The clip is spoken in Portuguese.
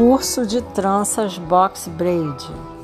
Curso de tranças box braid.